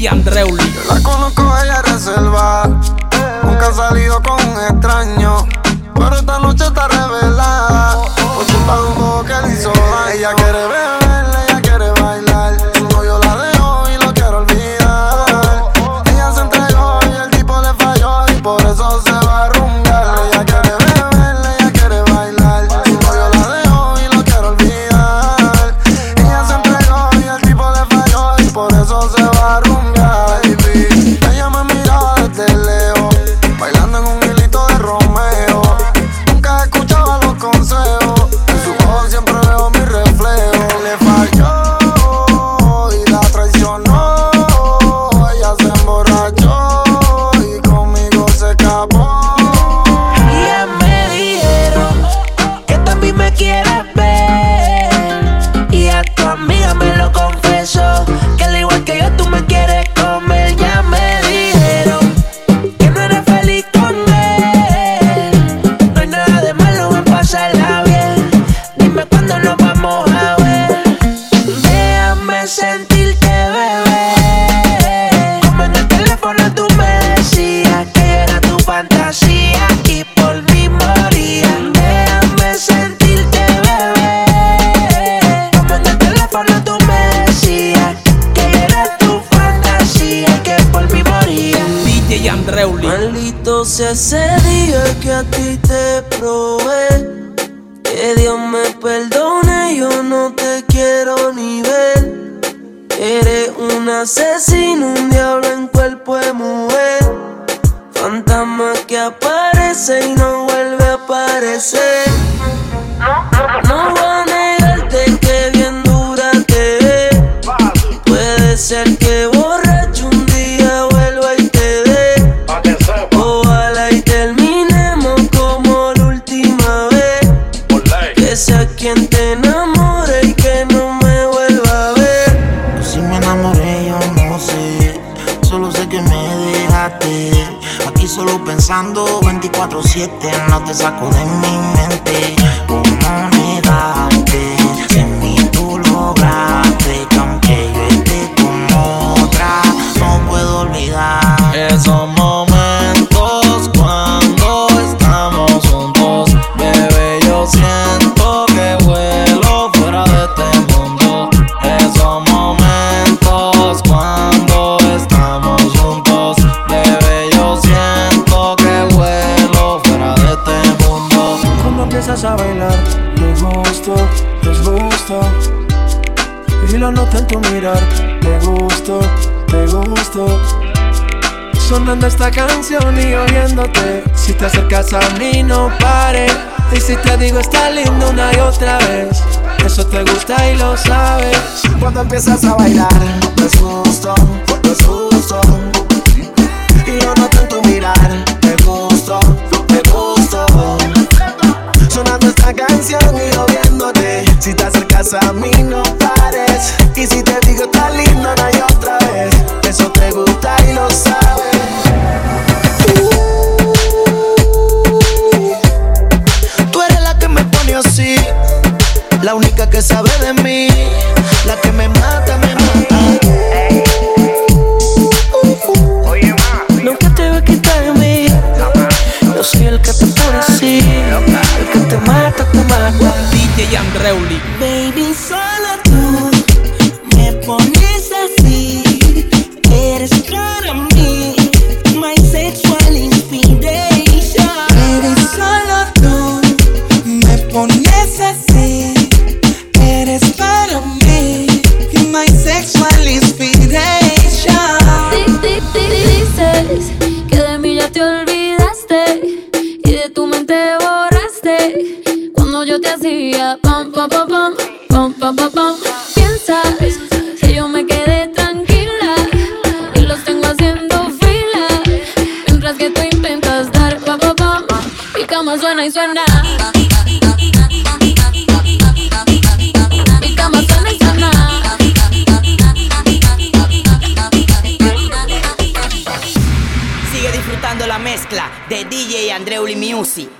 La conozco, ella reserva. Nunca ha salido con un extraño. Pero esta noche está revelada. Por un que le hizo daño. Ella quiere beber, se va. Maldito sea ese día que a ti te probé. Que Dios me perdone, yo no te quiero ni ver. Eres un asesino, un diablo en cuerpo de mujer. Fantasma que aparece y no vuelve a aparecer. Pensando 24-7. No te saco de mi mente. Bailar, me gusto, gusto. Y lo noto en tu mirar, te gusto, te gusto. Sonando esta canción y oyéndote. Si te acercas a mí, no pares. Y si te digo está lindo una y otra vez, eso te gusta y lo sabes. Cuando empiezas a bailar, es gusto, es gusto. De mí, la que me mata, me mata. Nunca te voy a quitar de mí. Yo soy el que te pone así. El que te mata, te mata. DJ Andreuli. Baby, solo pa pa pam, pam pa pa pam. Piensas yo me quedé tranquila y los tengo haciendo fila mientras que tú intentas dar pa pa pam y cama suena y suena. Mi cama suena y suena. Sigue disfrutando la mezcla de DJ Andreuli Music.